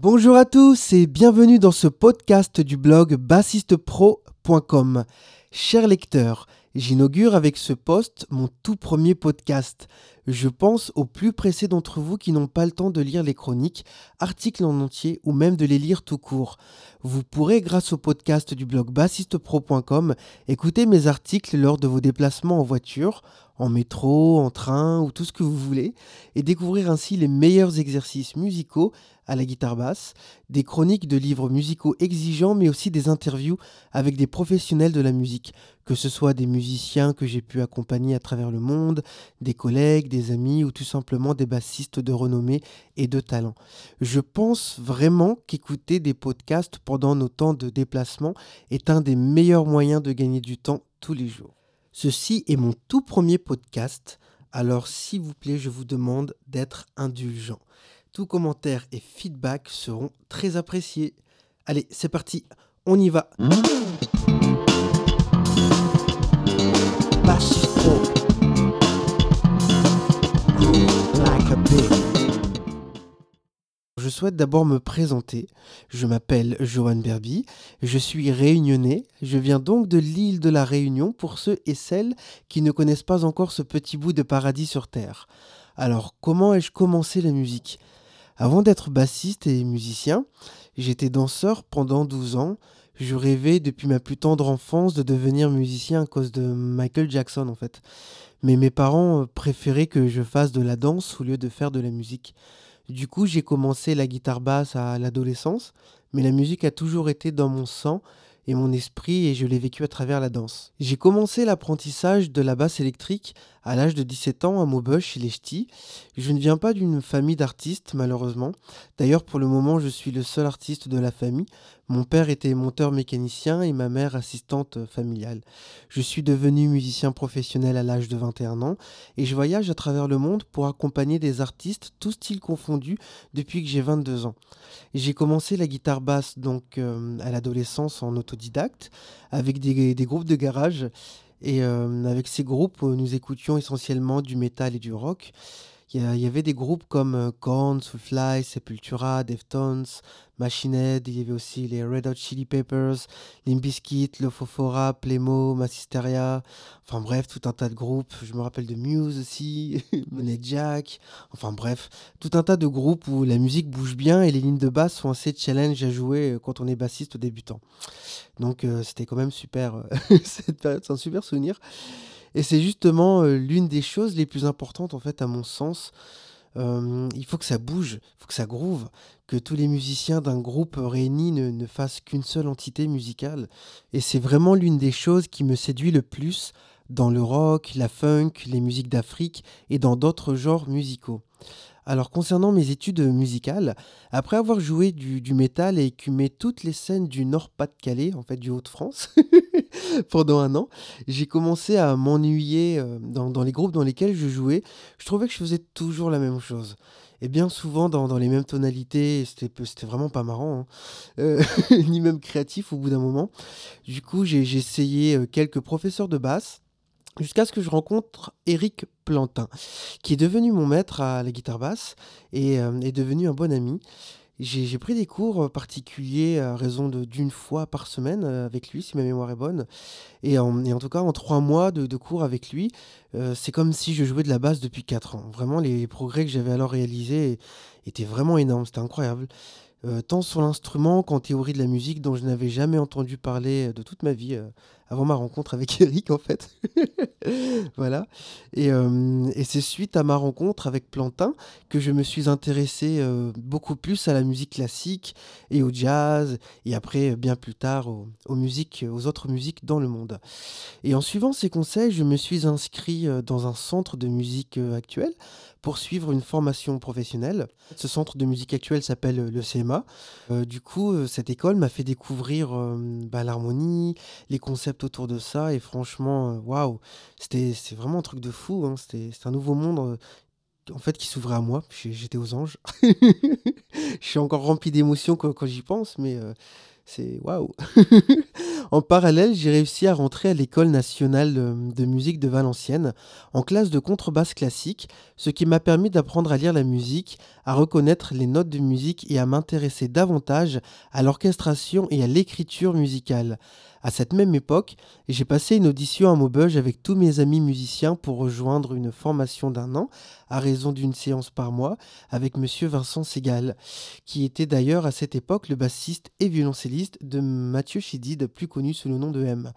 Bonjour à tous et bienvenue dans ce podcast du blog bassistepro.com. Chers lecteurs, j'inaugure avec ce post mon tout premier podcast. Je pense aux plus pressés d'entre vous qui n'ont pas le temps de lire les chroniques, articles en entier ou même de les lire tout court. Vous pourrez, grâce au podcast du blog bassistepro.com, écouter mes articles lors de vos déplacements en voiture, en métro, en train ou tout ce que vous voulez, et découvrir ainsi les meilleurs exercices musicaux à la guitare basse, des chroniques de livres musicaux exigeants, mais aussi des interviews avec des professionnels de la musique, que ce soit des musiciens que j'ai pu accompagner à travers le monde, des collègues, des amis ou tout simplement des bassistes de renommée et de talent. Je pense vraiment qu'écouter des podcasts pendant nos temps de déplacement est un des meilleurs moyens de gagner du temps tous les jours. Ceci est mon tout premier podcast, alors s'il vous plaît, je vous demande d'être indulgent. Tout commentaire et feedback seront très appréciés. Allez, c'est parti, on y va. Je souhaite d'abord me présenter. Je m'appelle Johan Berby, je suis réunionnais, je viens donc de l'île de la Réunion pour ceux et celles qui ne connaissent pas encore ce petit bout de paradis sur Terre. Alors, comment ai-je commencé la musique? Avant d'être bassiste et musicien, j'étais danseur pendant 12 ans. Je rêvais depuis ma plus tendre enfance de devenir musicien à cause de Michael Jackson en fait. Mais mes parents préféraient que je fasse de la danse au lieu de faire de la musique. Du coup, j'ai commencé la guitare basse à l'adolescence, mais la musique a toujours été dans mon sang et mon esprit et je l'ai vécu à travers la danse. J'ai commencé l'apprentissage de la basse électrique à l'âge de 17 ans à Maubeuge chez les Ch'tis. Je ne viens pas d'une famille d'artistes malheureusement. D'ailleurs pour le moment je suis le seul artiste de la famille. Mon père était monteur mécanicien et ma mère assistante familiale. Je suis devenu musicien professionnel à l'âge de 21 ans et je voyage à travers le monde pour accompagner des artistes tous styles confondus depuis que j'ai 22 ans. J'ai commencé la guitare basse donc euh, à l'adolescence en autodidacte avec des, des groupes de garage et euh, avec ces groupes, nous écoutions essentiellement du métal et du rock. Il y, avait des groupes comme euh, Korn, Soulfly, Sepultura, Deftones, Machine Head. Il y avait aussi les Red Hot Chili Peppers, Limp Bizkit, Lofofora, Playmo, Massisteria. Enfin bref, tout un tas de groupes. Je me rappelle de Muse aussi, Monet Jack. Enfin bref, tout un tas de groupes où la musique bouge bien et les lignes de basse sont assez challenge à jouer euh, quand on est bassiste débutant. Donc euh, c'était quand même super. cette période, c'est un super souvenir. Et c'est justement l'une des choses les plus importantes, en fait, à mon sens. il faut que ça bouge, il faut que ça groove, que tous les musiciens d'un groupe réuni ne, ne fassent qu'une seule entité musicale. Et c'est vraiment l'une des choses qui me séduit le plus dans le rock, la funk, les musiques d'Afrique et dans d'autres genres musicaux. Alors concernant mes études musicales, après avoir joué du, du métal et écumé toutes les scènes du Nord-Pas-de-Calais, en fait du Haut-de-France, pendant un an, j'ai commencé à m'ennuyer euh, dans, les groupes dans lesquels je jouais. Je trouvais que je faisais toujours la même chose. Et bien souvent dans, les mêmes tonalités, c'était, vraiment pas marrant, hein. euh, ni même créatif au bout d'un moment. Du coup, j'ai, essayé euh, quelques professeurs de basse jusqu'à ce que je rencontre Eric Plantin, qui est devenu mon maître à la guitare basse et euh, est devenu un bon ami. J'ai pris des cours euh, particuliers à raison d'une fois par semaine euh, avec lui, si ma mémoire est bonne. Et en, en tout cas, en trois mois de, cours avec lui, c'est comme si je jouais de la basse depuis quatre ans. Vraiment, les progrès que j'avais alors réalisés étaient vraiment énormes, c'était incroyable. tant sur l'instrument qu'en théorie de la musique dont je n'avais jamais entendu parler de toute ma vie avant ma rencontre avec Eric en fait. voilà. Et, euh, et c'est suite à ma rencontre avec Plantin que je me suis intéressé euh, beaucoup plus à la musique classique et au jazz et après bien plus tard aux, musiques, aux autres musiques dans le monde. Et en suivant ses conseils, je me suis inscrit euh, dans un centre de musique actuelle pour suivre une formation professionnelle. Ce centre de musique actuelle s'appelle le CMA. du coup, cette école m'a fait découvrir bah, l'harmonie, les concepts autour de ça. Et franchement, euh, waouh, c'était c'est vraiment un truc de fou. Hein. C'était un nouveau monde euh, en fait qui s'ouvrait à moi. J'étais aux anges. Je suis encore rempli d'émotions quand, j'y pense, mais euh, c'est waouh. En parallèle, j'ai réussi à rentrer à l'École nationale de musique de Valenciennes en classe de contrebasse classique, ce qui m'a permis d'apprendre à lire la musique, à reconnaître les notes de musique et à m'intéresser davantage à l'orchestration et à l'écriture musicale. À cette même époque, j'ai passé une audition à Maubeuge avec tous mes amis musiciens pour rejoindre une formation d'un an, à raison d'une séance par mois, avec monsieur Vincent Segal, qui était d'ailleurs à cette époque le bassiste et violoncelliste de Mathieu Chidid, plus sous le nom de M.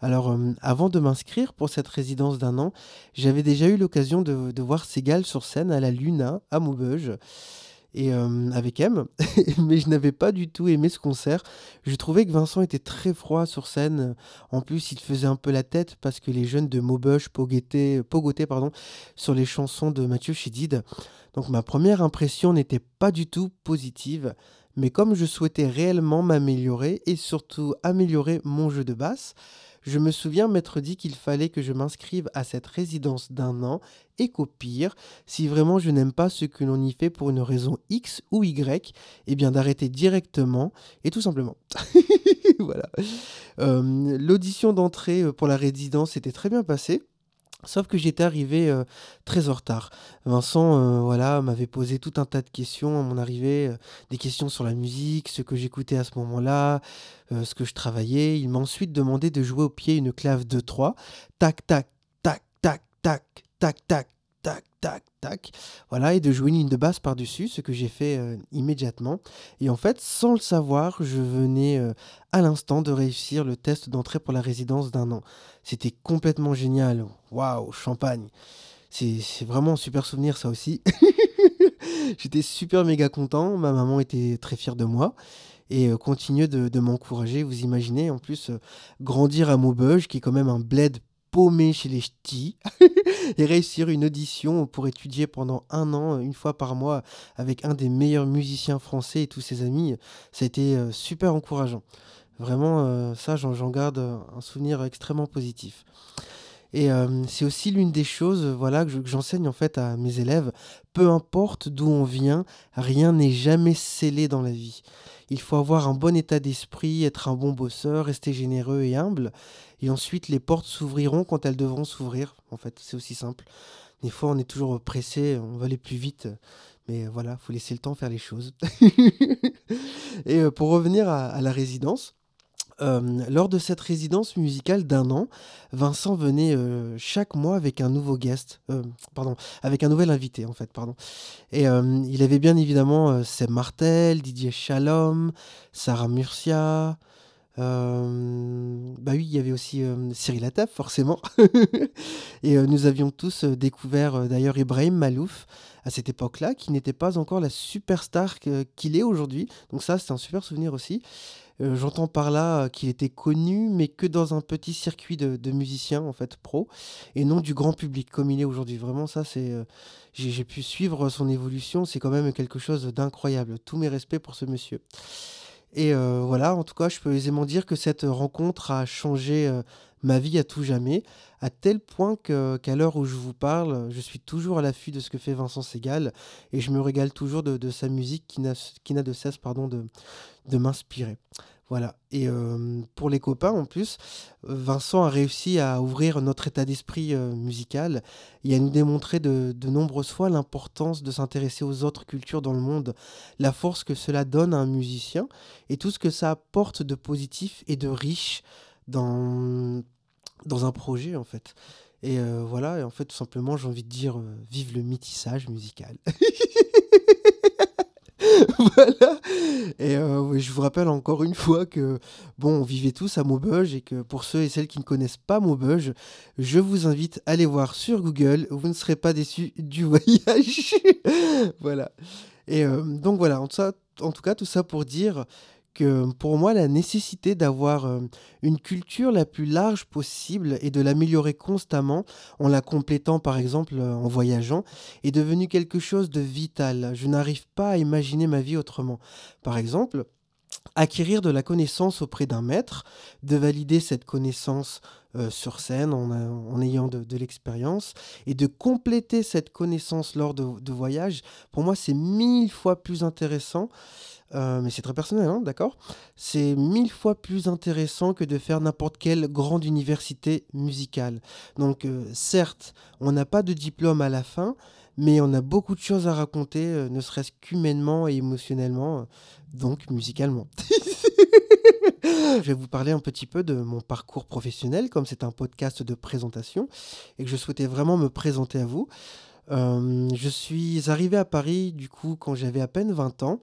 Alors, euh, avant de m'inscrire pour cette résidence d'un an, j'avais déjà eu l'occasion de, voir Segal sur scène à la Luna, à Maubeuge et euh, avec M, mais je n'avais pas du tout aimé ce concert. Je trouvais que Vincent était très froid sur scène. En plus, il faisait un peu la tête parce que les jeunes de Maubeuge pogotaient, pardon, sur les chansons de Mathieu Chédid. Donc ma première impression n'était pas du tout positive. Mais comme je souhaitais réellement m'améliorer et surtout améliorer mon jeu de basse, je me souviens m'être dit qu'il fallait que je m'inscrive à cette résidence d'un an et qu'au pire, si vraiment je n'aime pas ce que l'on y fait pour une raison X ou Y, eh bien d'arrêter directement et tout simplement. voilà. Euh, l'audition d'entrée euh, pour la résidence était très bien passée. Sauf que j'étais arrivé euh, très en retard. Vincent, euh, voilà, m'avait posé tout un tas de questions à mon arrivée, euh, des questions sur la musique, ce que j'écoutais à ce moment-là, ce que je travaillais. Il m'a ensuite demandé de jouer au pied une clave de 3. Tac, tac, tac, tac, tac, tac, tac, tac, tac, tac. Voilà, et de jouer une ligne de basse par-dessus, ce que j'ai fait euh, immédiatement. Et en fait, sans le savoir, je venais euh, à l'instant de réussir le test d'entrée pour la résidence d'un an. C'était complètement génial. Waouh, champagne. C'est vraiment un super souvenir, ça aussi. J'étais super méga content. Ma maman était très fière de moi et euh, continuait de, m'encourager. Vous imaginez, en plus, grandir à Maubeuge, qui est quand même un bled paumé chez les ch'tis et réussir une audition pour étudier pendant un an, une fois par mois, avec un des meilleurs musiciens français et tous ses amis, été euh, super encourageant. Vraiment, euh, ça, j'en garde un souvenir extrêmement positif. Et euh, c'est aussi l'une des choses voilà, que j'enseigne en fait à mes élèves. Peu importe d'où on vient, rien n'est jamais scellé dans la vie. Il faut avoir un bon état d'esprit, être un bon bosseur, rester généreux et humble. Et ensuite, les portes s'ouvriront quand elles devront s'ouvrir. En fait, c'est aussi simple. Des fois, on est toujours pressé, on veut aller plus vite. Mais voilà, il faut laisser le temps faire les choses. et euh, pour revenir à la résidence, lors de cette résidence musicale d'un an, Vincent venait chaque mois avec un nouveau guest, pardon, avec un nouvel invité en fait, pardon. Et il avait bien évidemment Seb Martel, Didier Shalom, Sarah Murcia. bah oui, il y avait aussi Cyril Attab, forcément. et nous avions tous découvert d'ailleurs Ibrahim Malouf à cette époque-là, qui n'était pas encore la superstar qu'il est aujourd'hui. Donc ça, c'est un super souvenir aussi. Euh, j'entends par là, euh, qu'il était connu, mais que dans un petit circuit de musiciens, en fait, pro et non du grand public comme il est aujourd'hui. Vraiment ça, c'est, euh, j'ai pu suivre son évolution, c'est quand même quelque chose d'incroyable. Tous mes respects pour ce monsieur et voilà, en tout cas, je peux aisément dire que cette rencontre a changé, ma vie à tout jamais, à tel point qu'à l'heure où je vous parle, je suis toujours à l'affût de ce que fait Vincent Segal et je me régale toujours de sa musique qui n'a de cesse, pardon, de m'inspirer. Voilà et pour les copains en plus, Vincent a réussi à ouvrir notre état d'esprit, musical et à nous démontrer de de nombreuses fois l'importance de s'intéresser aux autres cultures dans le monde, la force que cela donne à un musicien et tout ce que ça apporte de positif et de riche dans dans un projet, en fait. Et voilà et en fait, tout simplement, j'ai envie de dire, vive le métissage musical. Voilà. Et je vous rappelle encore une fois que, bon, on vivait tous à Maubeuge et que pour ceux et celles qui ne connaissent pas Maubeuge, je vous invite à aller voir sur Google, vous ne serez pas déçus du voyage. Voilà. Et donc voilà, en en tout cas, tout ça pour dire pour moi, la nécessité d'avoir euh, une culture la plus large possible et de l'améliorer constamment en la complétant par exemple euh, en voyageant est devenu quelque chose de vital. Je n'arrive pas à imaginer ma vie autrement. Par exemple, acquérir de la connaissance auprès d'un maître, de valider cette connaissance euh, sur scène en, ayant de, l'expérience et de compléter cette connaissance lors de, voyages, pour moi c'est mille fois plus intéressant. Euh, mais c'est très personnel, hein, d'accord? C'est mille fois plus intéressant que de faire n'importe quelle grande université musicale. Donc euh, certes, on n'a pas de diplôme à la fin, mais on a beaucoup de choses à raconter, ne serait-ce qu'humainement et émotionnellement, donc musicalement. Je vais vous parler un petit peu de mon parcours professionnel, comme c'est un podcast de présentation et que je souhaitais vraiment me présenter à vous. Euh, je suis arrivé à Paris, du coup, quand j'avais à peine 20 ans.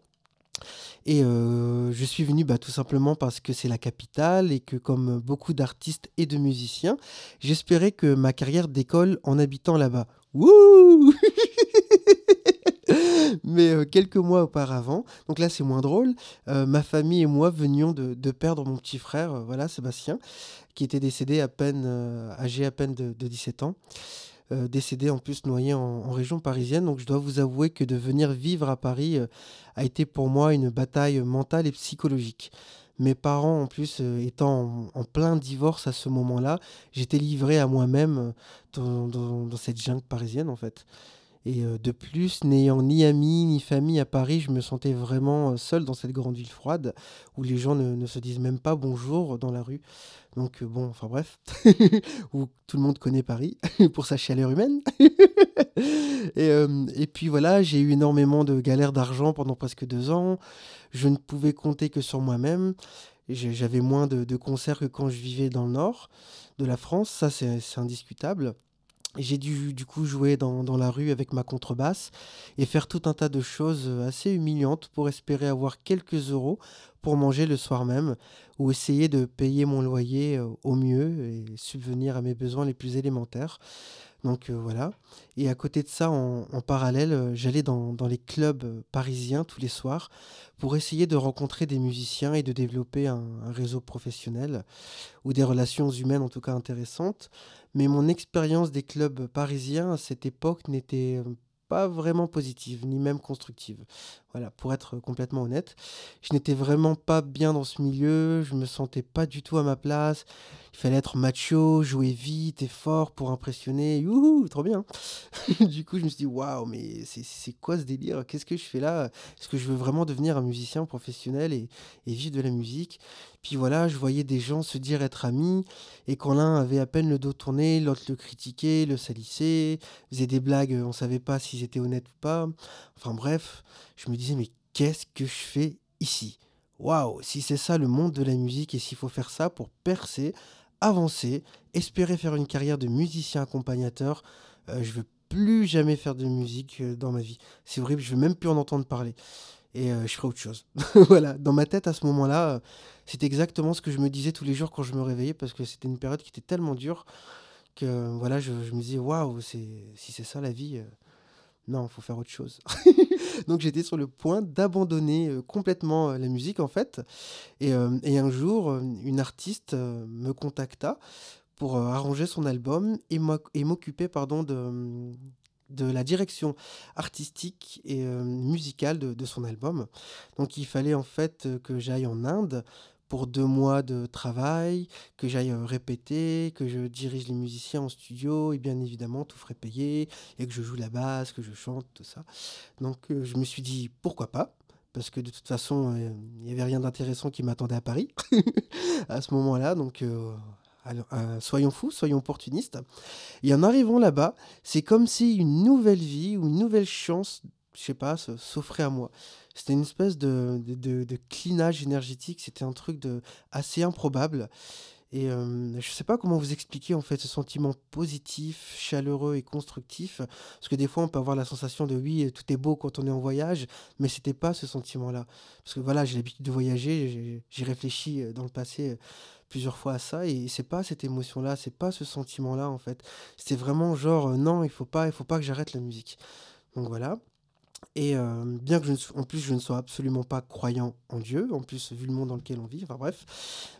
Et euh, je suis venu bah, tout simplement parce que c'est la capitale et que comme beaucoup d'artistes et de musiciens, j'espérais que ma carrière décolle en habitant là-bas. Wouh Mais euh, quelques mois auparavant, donc là c'est moins drôle, euh, ma famille et moi venions de, perdre mon petit frère, euh, voilà, Sébastien, qui était décédé à peine, âgé à peine de, 17 ans. décédé en plus noyé en, région parisienne. Donc je dois vous avouer que de venir vivre à Paris a été pour moi une bataille mentale et psychologique. Mes parents, en plus, étant en, plein divorce à ce moment-là, j'étais livré à moi-même dans, cette jungle parisienne, en fait. Et de plus, n'ayant ni amis ni famille à Paris, je me sentais vraiment seul dans cette grande ville froide où les gens ne, se disent même pas bonjour dans la rue. Donc bon, enfin bref, où tout le monde connaît Paris pour sa chaleur humaine. et, puis voilà, j'ai eu énormément de galères d'argent pendant presque deux ans. Je ne pouvais compter que sur moi-même. J'avais moins de concerts que quand je vivais dans le nord de la France, ça c'est indiscutable. J'ai dû du coup jouer dans, dans, la rue avec ma contrebasse et faire tout un tas de choses euh, assez humiliantes pour espérer avoir quelques euros pour manger le soir même ou essayer de payer mon loyer euh, au mieux et subvenir à mes besoins les plus élémentaires. Donc euh, voilà. Et à côté de ça, en, parallèle, j'allais dans, dans, les clubs parisiens tous les soirs pour essayer de rencontrer des musiciens et de développer un réseau professionnel ou des relations humaines en tout cas intéressantes. Mais mon expérience des clubs parisiens à cette époque n'était pas vraiment positive, ni même constructive. Voilà, pour être complètement honnête, je n'étais vraiment pas bien dans ce milieu, je me sentais pas du tout à ma place. Il fallait être macho, jouer vite et fort pour impressionner. Youhou, trop bien. du coup, je me suis dit waouh, mais c'est quoi ce délire? Qu'est-ce que je fais là? Est-ce que je veux vraiment devenir un musicien professionnel et, et vivre de la musique? Puis voilà, je voyais des gens se dire être amis, et quand l'un avait à peine le dos tourné, l'autre le critiquait, le salissait, faisait des blagues, on savait pas s'ils étaient honnêtes ou pas. Enfin bref, je me disais, mais qu'est-ce que je fais ici? Waouh, si c'est ça le monde de la musique et s'il faut faire ça pour percer, avancer, espérer faire une carrière de musicien accompagnateur, euh, je veux plus jamais faire de musique euh, dans ma vie. C'est horrible, je veux même plus en entendre parler et euh, je ferai autre chose. voilà, dans ma tête à ce moment-là, euh, c'était exactement ce que je me disais tous les jours quand je me réveillais parce que c'était une période qui était tellement dure que voilà, je, me disais waouh, si c'est ça la vie, euh, non, faut faire autre chose. Donc j'étais sur le point d'abandonner complètement la musique en fait. Et, et un jour, une artiste me contacta pour arranger son album et m'occuper pardon de de la direction artistique et euh, musicale de, son album. Donc il fallait en fait euh, que j'aille en Inde pour deux mois de travail, que j'aille euh, répéter, que je dirige les musiciens en studio et bien évidemment tout frais payé et que je joue la basse, que je chante, tout ça. Donc je me suis dit pourquoi pas? Parce que de toute façon, il n'y avait rien d'intéressant qui m'attendait à Paris à ce moment-là. Donc, euh, soyons fous, soyons opportunistes. Et en arrivant là-bas, c'est comme si une nouvelle vie ou une nouvelle chance, je sais pas, s'offrait à moi. C'était une espèce de, de, de, clinage énergétique, c'était un truc de, assez improbable. Et je ne sais pas comment vous expliquer en fait ce sentiment positif, chaleureux et constructif. Parce que des fois, on peut avoir la sensation de oui, tout est beau quand on est en voyage, mais c'était pas ce sentiment-là. Parce que voilà, j'ai l'habitude de voyager, j'ai réfléchi dans le passé plusieurs fois à ça et c'est pas cette émotion là c'est pas ce sentiment là en fait c'est vraiment genre euh, non il faut pas il faut pas que j'arrête la musique donc voilà et euh, bien que je ne, en plus je ne sois absolument pas croyant en Dieu, en plus vu le monde dans lequel on vit, enfin bref.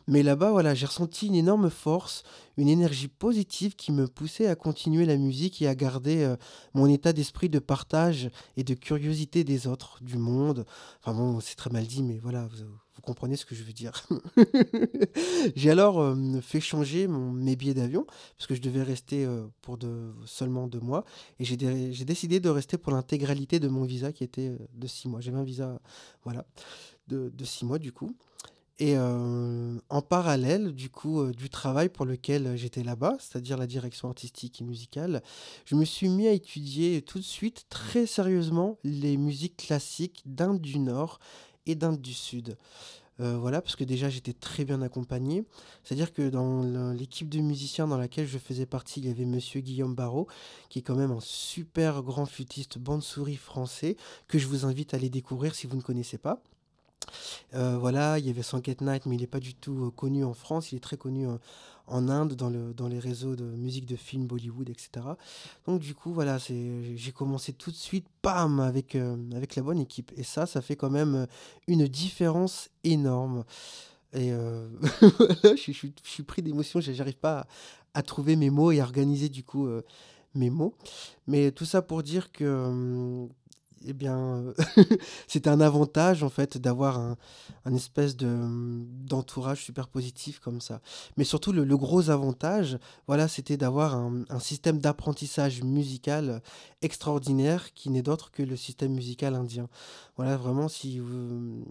Mais là-bas, voilà, j'ai ressenti une énorme force, une énergie positive qui me poussait à continuer la musique et à garder euh, mon état d'esprit de partage et de curiosité des autres, du monde. Enfin bon, c'est très mal dit, mais voilà, vous comprenez ce que je veux dire. j'ai alors euh, fait changer mon, mes billets d'avion, parce que je devais rester euh, pour seulement deux mois, et j'ai décidé de rester pour l'intégralité de mon visa qui était euh, de six mois. J'avais un visa voilà, de, de six mois du coup. Et en parallèle, du coup, du travail pour lequel j'étais là-bas, c'est-à-dire la direction artistique et musicale, je me suis mis à étudier tout de suite, très sérieusement, les musiques classiques d'Inde du Nord et d'Inde du Sud. voilà, parce que déjà j'étais très bien accompagné. C'est-à-dire que dans l'équipe de musiciens dans laquelle je faisais partie, il y avait Monsieur Guillaume Barrault, qui est quand même un super grand flûtiste bande-souris français, que je vous invite à aller découvrir si vous ne connaissez pas. Euh, voilà, il y avait Sanket Night, mais il n'est pas du tout euh, connu en France. Il est très connu euh, en Inde, dans, le, dans les réseaux de musique de films, Bollywood, etc. Donc du coup, voilà, j'ai commencé tout de suite, bam, avec, avec la bonne équipe. Et ça, ça fait quand même une différence énorme. Et voilà, je, suis pris d'émotion, j'arrive pas à, à, trouver mes mots et à organiser du coup mes mots. Mais tout ça pour dire que eh bien, c'était un avantage en fait d'avoir un, espèce de d'entourage super positif comme ça. Mais surtout le, gros avantage, voilà, c'était d'avoir un, système d'apprentissage musical extraordinaire qui n'est d'autre que le système musical indien. Voilà, vraiment, si vous,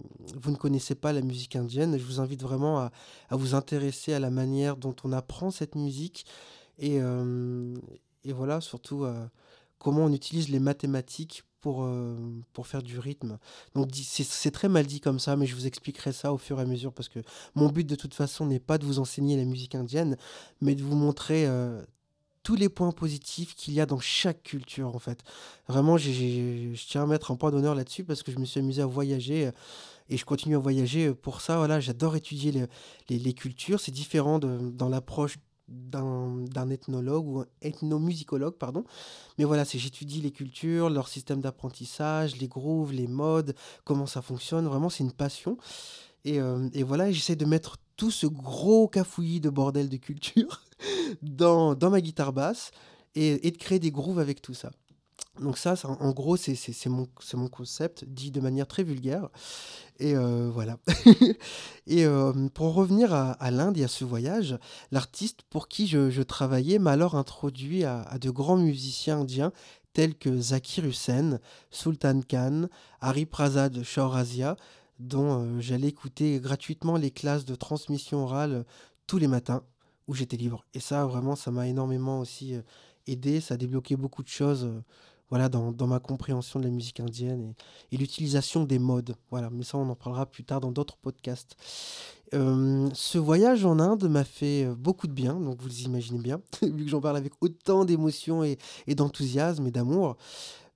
ne connaissez pas la musique indienne, je vous invite vraiment à, vous intéresser à la manière dont on apprend cette musique et, euh, et voilà, surtout euh, comment on utilise les mathématiques pour, euh, pour faire du rythme. Donc c'est très mal dit comme ça, mais je vous expliquerai ça au fur et à mesure parce que mon but de toute façon n'est pas de vous enseigner la musique indienne, mais de vous montrer euh, tous les points positifs qu'il y a dans chaque culture en fait. Vraiment, je tiens à mettre un point d'honneur là-dessus parce que je me suis amusé à voyager euh, et je continue à voyager pour ça. Voilà, j'adore étudier les, les, les cultures. C'est différent de, dans l'approche d'un ethnologue ou un ethnomusicologue, pardon. Mais voilà, c'est j'étudie les cultures, leur système d'apprentissage, les grooves, les modes, comment ça fonctionne. Vraiment, c'est une passion. Et, euh, et voilà, j'essaie de mettre tout ce gros cafouillis de bordel de culture dans, dans ma guitare basse et, et de créer des grooves avec tout ça. Donc ça, en gros, c'est mon, mon concept, dit de manière très vulgaire. Et euh, voilà. et euh, pour revenir à, l'Inde et à ce voyage, l'artiste pour qui je, travaillais m'a alors introduit à, de grands musiciens indiens tels que Zakir Hussain, Sultan Khan, Hari Prasad Chaurasia, dont euh, j'allais écouter gratuitement les classes de transmission orale tous les matins où j'étais libre. Et ça, vraiment, ça m'a énormément aussi aidé, ça a débloqué beaucoup de choses voilà, dans, ma compréhension de la musique indienne et, l'utilisation des modes. Voilà, mais ça, on en parlera plus tard dans d'autres podcasts. Euh, ce voyage en Inde m'a fait euh, beaucoup de bien, donc vous imaginez bien, vu que j'en parle avec autant d'émotion et, d'enthousiasme et d'amour.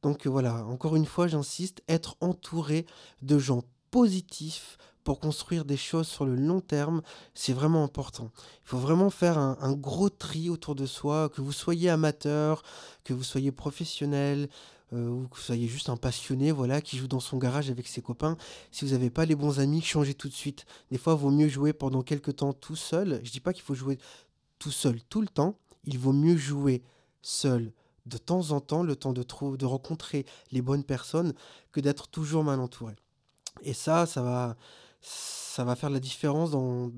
Donc voilà, encore une fois, j'insiste, être entouré de gens positifs, pour construire des choses sur le long terme, c'est vraiment important. Il faut vraiment faire un, gros tri autour de soi, que vous soyez amateur, que vous soyez professionnel, euh, ou que vous soyez juste un passionné, voilà, qui joue dans son garage avec ses copains. Si vous n'avez pas les bons amis, changez tout de suite. Des fois, il vaut mieux jouer pendant quelques temps tout seul. Je dis pas qu'il faut jouer tout seul tout le temps. Il vaut mieux jouer seul de temps en temps, le temps de, de rencontrer les bonnes personnes, que d'être toujours mal entouré. Et ça, ça va, ça va faire la différence dans,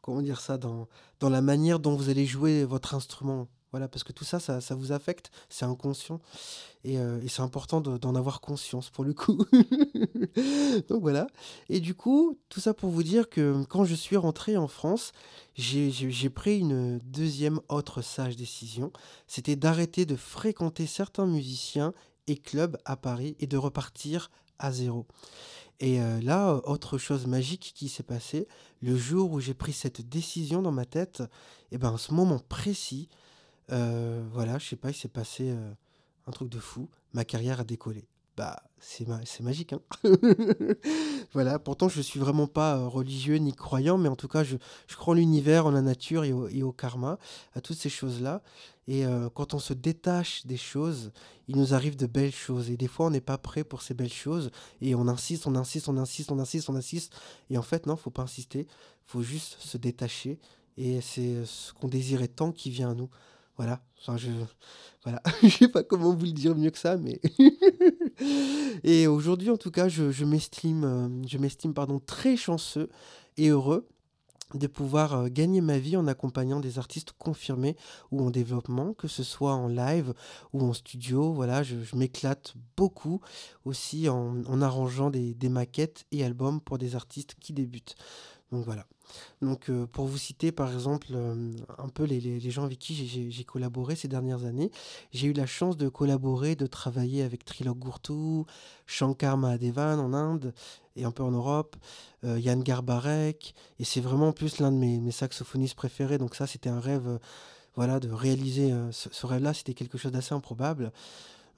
comment dire ça, dans, dans la manière dont vous allez jouer votre instrument. Voilà, parce que tout ça, ça, vous affecte, c'est inconscient. Et, euh, c'est important d'en avoir conscience pour le coup. Donc voilà. Et du coup, tout ça pour vous dire que quand je suis rentré en France, j'ai pris une deuxième autre sage décision. C'était d'arrêter de fréquenter certains musiciens et clubs à Paris et de repartir à zéro. Et euh, là, autre chose magique qui s'est passé, le jour où j'ai pris cette décision dans ma tête, et ben, à ce moment précis, euh, voilà, je sais pas, il s'est passé euh, un truc de fou. Ma carrière a décollé bah, c'est magique. Hein voilà, pourtant je suis vraiment pas euh, religieux ni croyant, mais en tout cas je, je crois en l'univers, en la nature et au, karma, à toutes ces choses-là. Et euh, quand on se détache des choses, il nous arrive de belles choses. Et des fois on n'est pas prêt pour ces belles choses. Et on insiste, on insiste, on insiste, on insiste, on insiste. Et en fait non, faut pas insister, faut juste se détacher. Et c'est ce qu'on désirait tant qui vient à nous. Voilà, enfin je voilà, je sais pas comment vous le dire mieux que ça, mais et aujourd'hui, en tout cas, je m'estime, hem, je m'estime, pardon, très chanceux et heureux de pouvoir, heu, gagner ma vie en accompagnant des artistes confirmés ou en développement, que ce soit en live ou en studio. Voilà, je je m'éclate beaucoup aussi en en arrangeant des des maquettes et albums pour des artistes qui débutent. Donc voilà. Donc, heu, pour vous citer par exemple, hem, un peu les gens avec qui j'ai collaboré ces dernières années, j'ai eu la chance de collaborer, de travailler avec Trilok Gurtu, Shankar Mahadevan en Inde et un peu en Europe, heu, Yann Garbarek et c'est vraiment en plus l'un de mes saxophonistes préférés donc ça c'était un rêve, voilà de réaliser, ce rêve-là, c'était quelque chose d'assez improbable.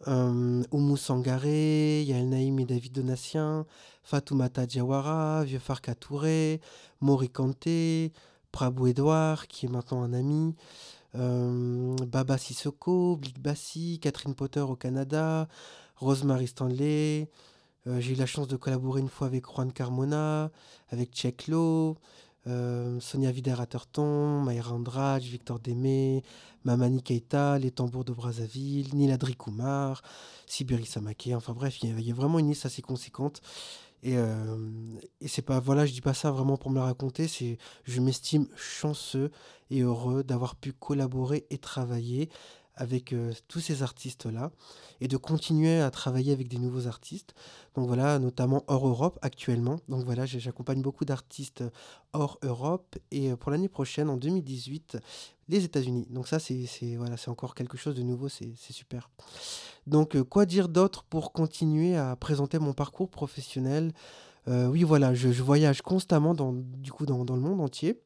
Hem, Oumou Sangaré, Yael Naïm et David Donatien, Fatoumata Diawara, Vieux Farka Touré, Maury Kanté, Prabou Edouard, qui est maintenant un ami, hem, Baba Sissoko, Blick Bassi, Catherine Potter au Canada, Rosemary Stanley. Heu, j'ai eu la chance de collaborer une fois avec Juan Carmona, avec Tchèque Heu, Sonia Vider Atherton, Maïra Andrade, Victor Démé, Mamani Keïta, Les Tambours de Brazzaville, Neil Adri Kumar, Sibiri Samaké, enfin bref, il y a vraiment une liste assez conséquente. Et hem et c'est pas voilà, je dis pas ça vraiment pour me la raconter, c'est je m'estime chanceux et heureux d'avoir pu collaborer et travailler avec, heu, tous ces artistes-là et de continuer à travailler avec des nouveaux artistes. Donc voilà, notamment hors Europe actuellement. Donc voilà, j'accompagne beaucoup d'artistes, hors Europe et heu, pour l'année prochaine, en 2018, les États-Unis. Donc ça, c'est voilà, encore quelque chose de nouveau, c'est super. Donc, quoi dire d'autre pour continuer à présenter mon parcours professionnel? Oui, voilà, je je voyage constamment dans du coup, dans dans le monde entier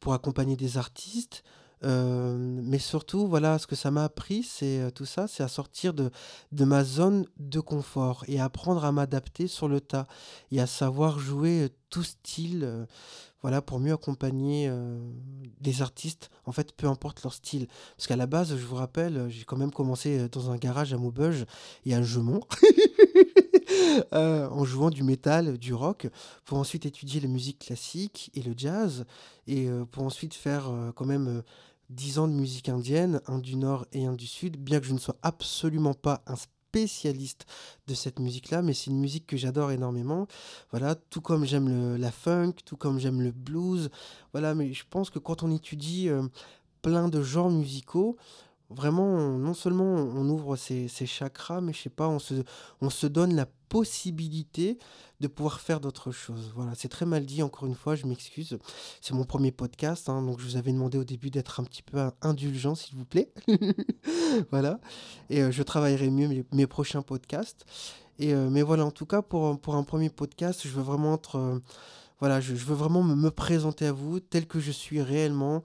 pour accompagner des artistes, mais surtout, voilà, ce que ça m'a appris, c'est, tout ça, c'est à sortir de de ma zone de confort et apprendre à m'adapter sur le tas et à savoir jouer, tout style, voilà, pour mieux accompagner, heu, des artistes, en fait, peu importe leur style. Parce qu'à la base, je vous rappelle, j'ai quand même commencé, dans un garage à Maubeuge et à Jeumont, heu, en jouant du métal, du rock, pour ensuite étudier la musique classique et le jazz et pour ensuite faire, quand même, 10 ans de musique indienne, un du nord et un du sud, bien que je ne sois absolument pas un spécialiste de cette musique-là, mais c'est une musique que j'adore énormément. Voilà, tout comme j'aime la funk, tout comme j'aime le blues, voilà, mais je pense que quand on étudie, heu, plein de genres musicaux, vraiment, on non seulement on ouvre ses ses chakras, mais je sais pas, on se on se donne la possibilité de pouvoir faire d'autres choses. Voilà, c'est très mal dit encore une fois, je m'excuse. C'est mon premier podcast, hein, donc je vous avais demandé au début d'être un petit peu in indulgent, s'il vous plaît. Voilà et heu, je travaillerai mieux mes prochains podcasts et heu, mais voilà, en tout cas, pour, pour un premier podcast, je veux vraiment être, heu, voilà, je je veux vraiment me me présenter à vous tel que je suis réellement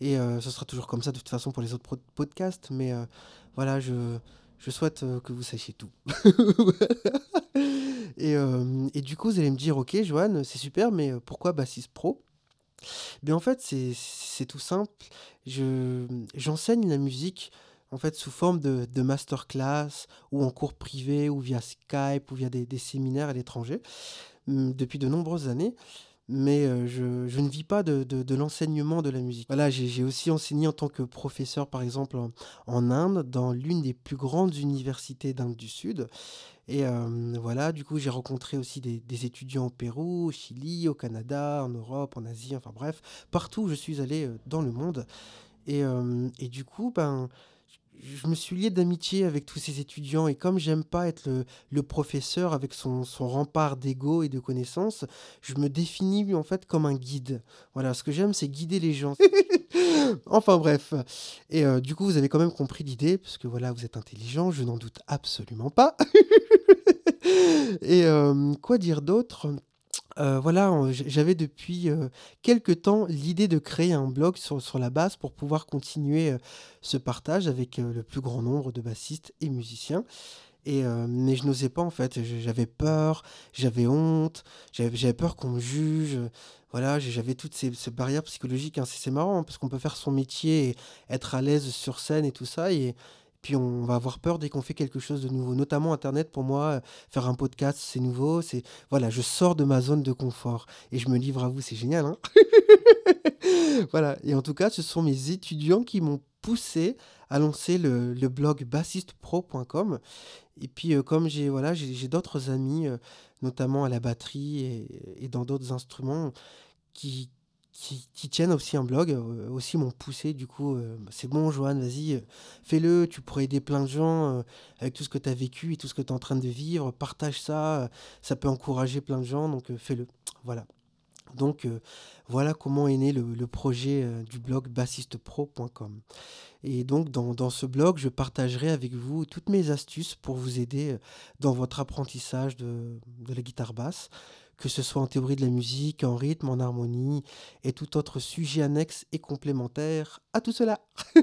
et ce sera toujours comme ça de toute façon pour les autres podcasts, mais voilà, je je souhaite, heu, que vous sachiez tout. Et hem et du coup, vous allez me dire: «OK, Johan, c'est super, mais heu, pourquoi Bassiste Pro?» Beh, en fait, c'est tout simple. Je, j'enseigne la musique, en fait, sous forme de de masterclass ou en cours privé ou via Skype ou via des séminaires à l'étranger, mmh, depuis de nombreuses années. Mais heu, je je ne vis pas de de l'enseignement de la musique. Voilà, j'ai aussi enseigné en tant que professeur, par exemple, en Inde, dans l'une des plus grandes universités d'Inde du Sud et hem, voilà, du coup, j'ai rencontré aussi des des étudiants au Pérou, au Chili, au Canada, en Europe, en Asie, enfin bref, partout où je suis allé, heu, dans le monde et et du coup, ben, je me suis lié d'amitié avec tous ces étudiants et comme j'aime pas être le professeur avec son rempart d'ego et de connaissances, je me définis, en fait, comme un guide. Voilà, ce que j'aime, c'est guider les gens. Enfin bref et heu, du coup, vous avez quand même compris l'idée parce que, voilà, vous êtes intelligent, je n'en doute absolument pas et hem, quoi dire d'autre? Heu, voilà, j'avais depuis, heu, quelque temps l'idée de créer un blog sur sur la basse pour pouvoir continuer, heu, ce partage avec, heu, le plus grand nombre de bassistes et musiciens. Et mais je n'osais pas en fait, j'avais peur, j'avais honte, j'av j'avais peur qu'on me juge, voilà, j'avais toutes ces barrières psychologiques, hein. C'est marrant, hein, parce qu'on peut faire son métier et être à l'aise sur scène et tout ça puis on va avoir peur dès qu'on fait quelque chose de nouveau. Notamment internet pour moi, heu, faire un podcast, c'est nouveau, c'est voilà, je sors de ma zone de confort et je me livre à vous, c'est génial, hein? Voilà et en tout cas, ce sont mes étudiants qui m'ont poussé à lancer le, blog bassistepro.com. Et puis, euh, comme j'ai voilà, j'ai d'autres amis, euh, notamment à la batterie et dans d'autres instruments, qui, qui, tiennent aussi un blog, euh, aussi m'ont poussé. Du coup, euh, c'est bon, Johan, vas-y, euh, fais-le. Tu pourrais aider plein de gens avec tout ce que tu as vécu et tout ce que tu es en train de vivre. Partage ça. ça peut encourager plein de gens, donc fais-le. Voilà. Donc voilà comment est né le, le projet du blog bassistepro.com. Et donc dans, dans ce blog, je partagerai avec vous toutes mes astuces pour vous aider dans votre apprentissage de, de la guitare basse, que ce soit en théorie de la musique, en rythme, en harmonie et tout autre sujet annexe et complémentaire à tout cela.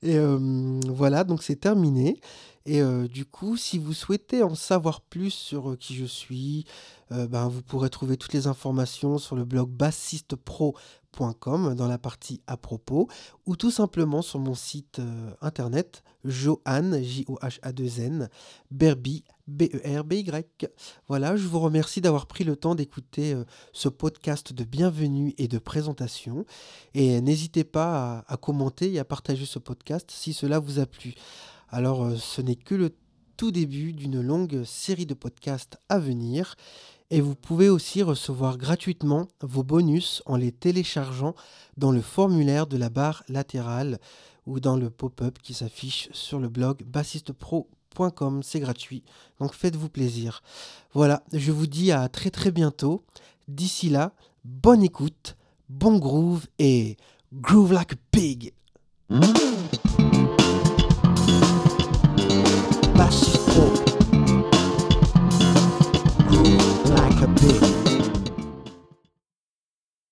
Et euh, voilà, donc c'est terminé. Et euh, du coup, si vous souhaitez en savoir plus sur euh, qui je suis, ben, vous pourrez trouver toutes les informations sur le blog bassistepro.com dans la partie à propos ou tout simplement sur mon site euh, internet johan, J-O-H-A-2-N, Berby, B-E-R-B-Y. Voilà, je vous remercie d'avoir pris le temps d'écouter euh, ce podcast de bienvenue et de présentation. Et n'hésitez pas à, commenter et à partager ce podcast si cela vous a plu. Alors, euh, ce n'est que le tout début d'une longue série de podcasts à venir. Et vous pouvez aussi recevoir gratuitement vos bonus en les téléchargeant dans le formulaire de la barre latérale ou dans le pop-up qui s'affiche sur le blog bassistepro.com. C'est gratuit, donc faites-vous plaisir. Voilà, je vous dis à très très bientôt. D'ici là, bonne écoute, bon groove et groove like a pig.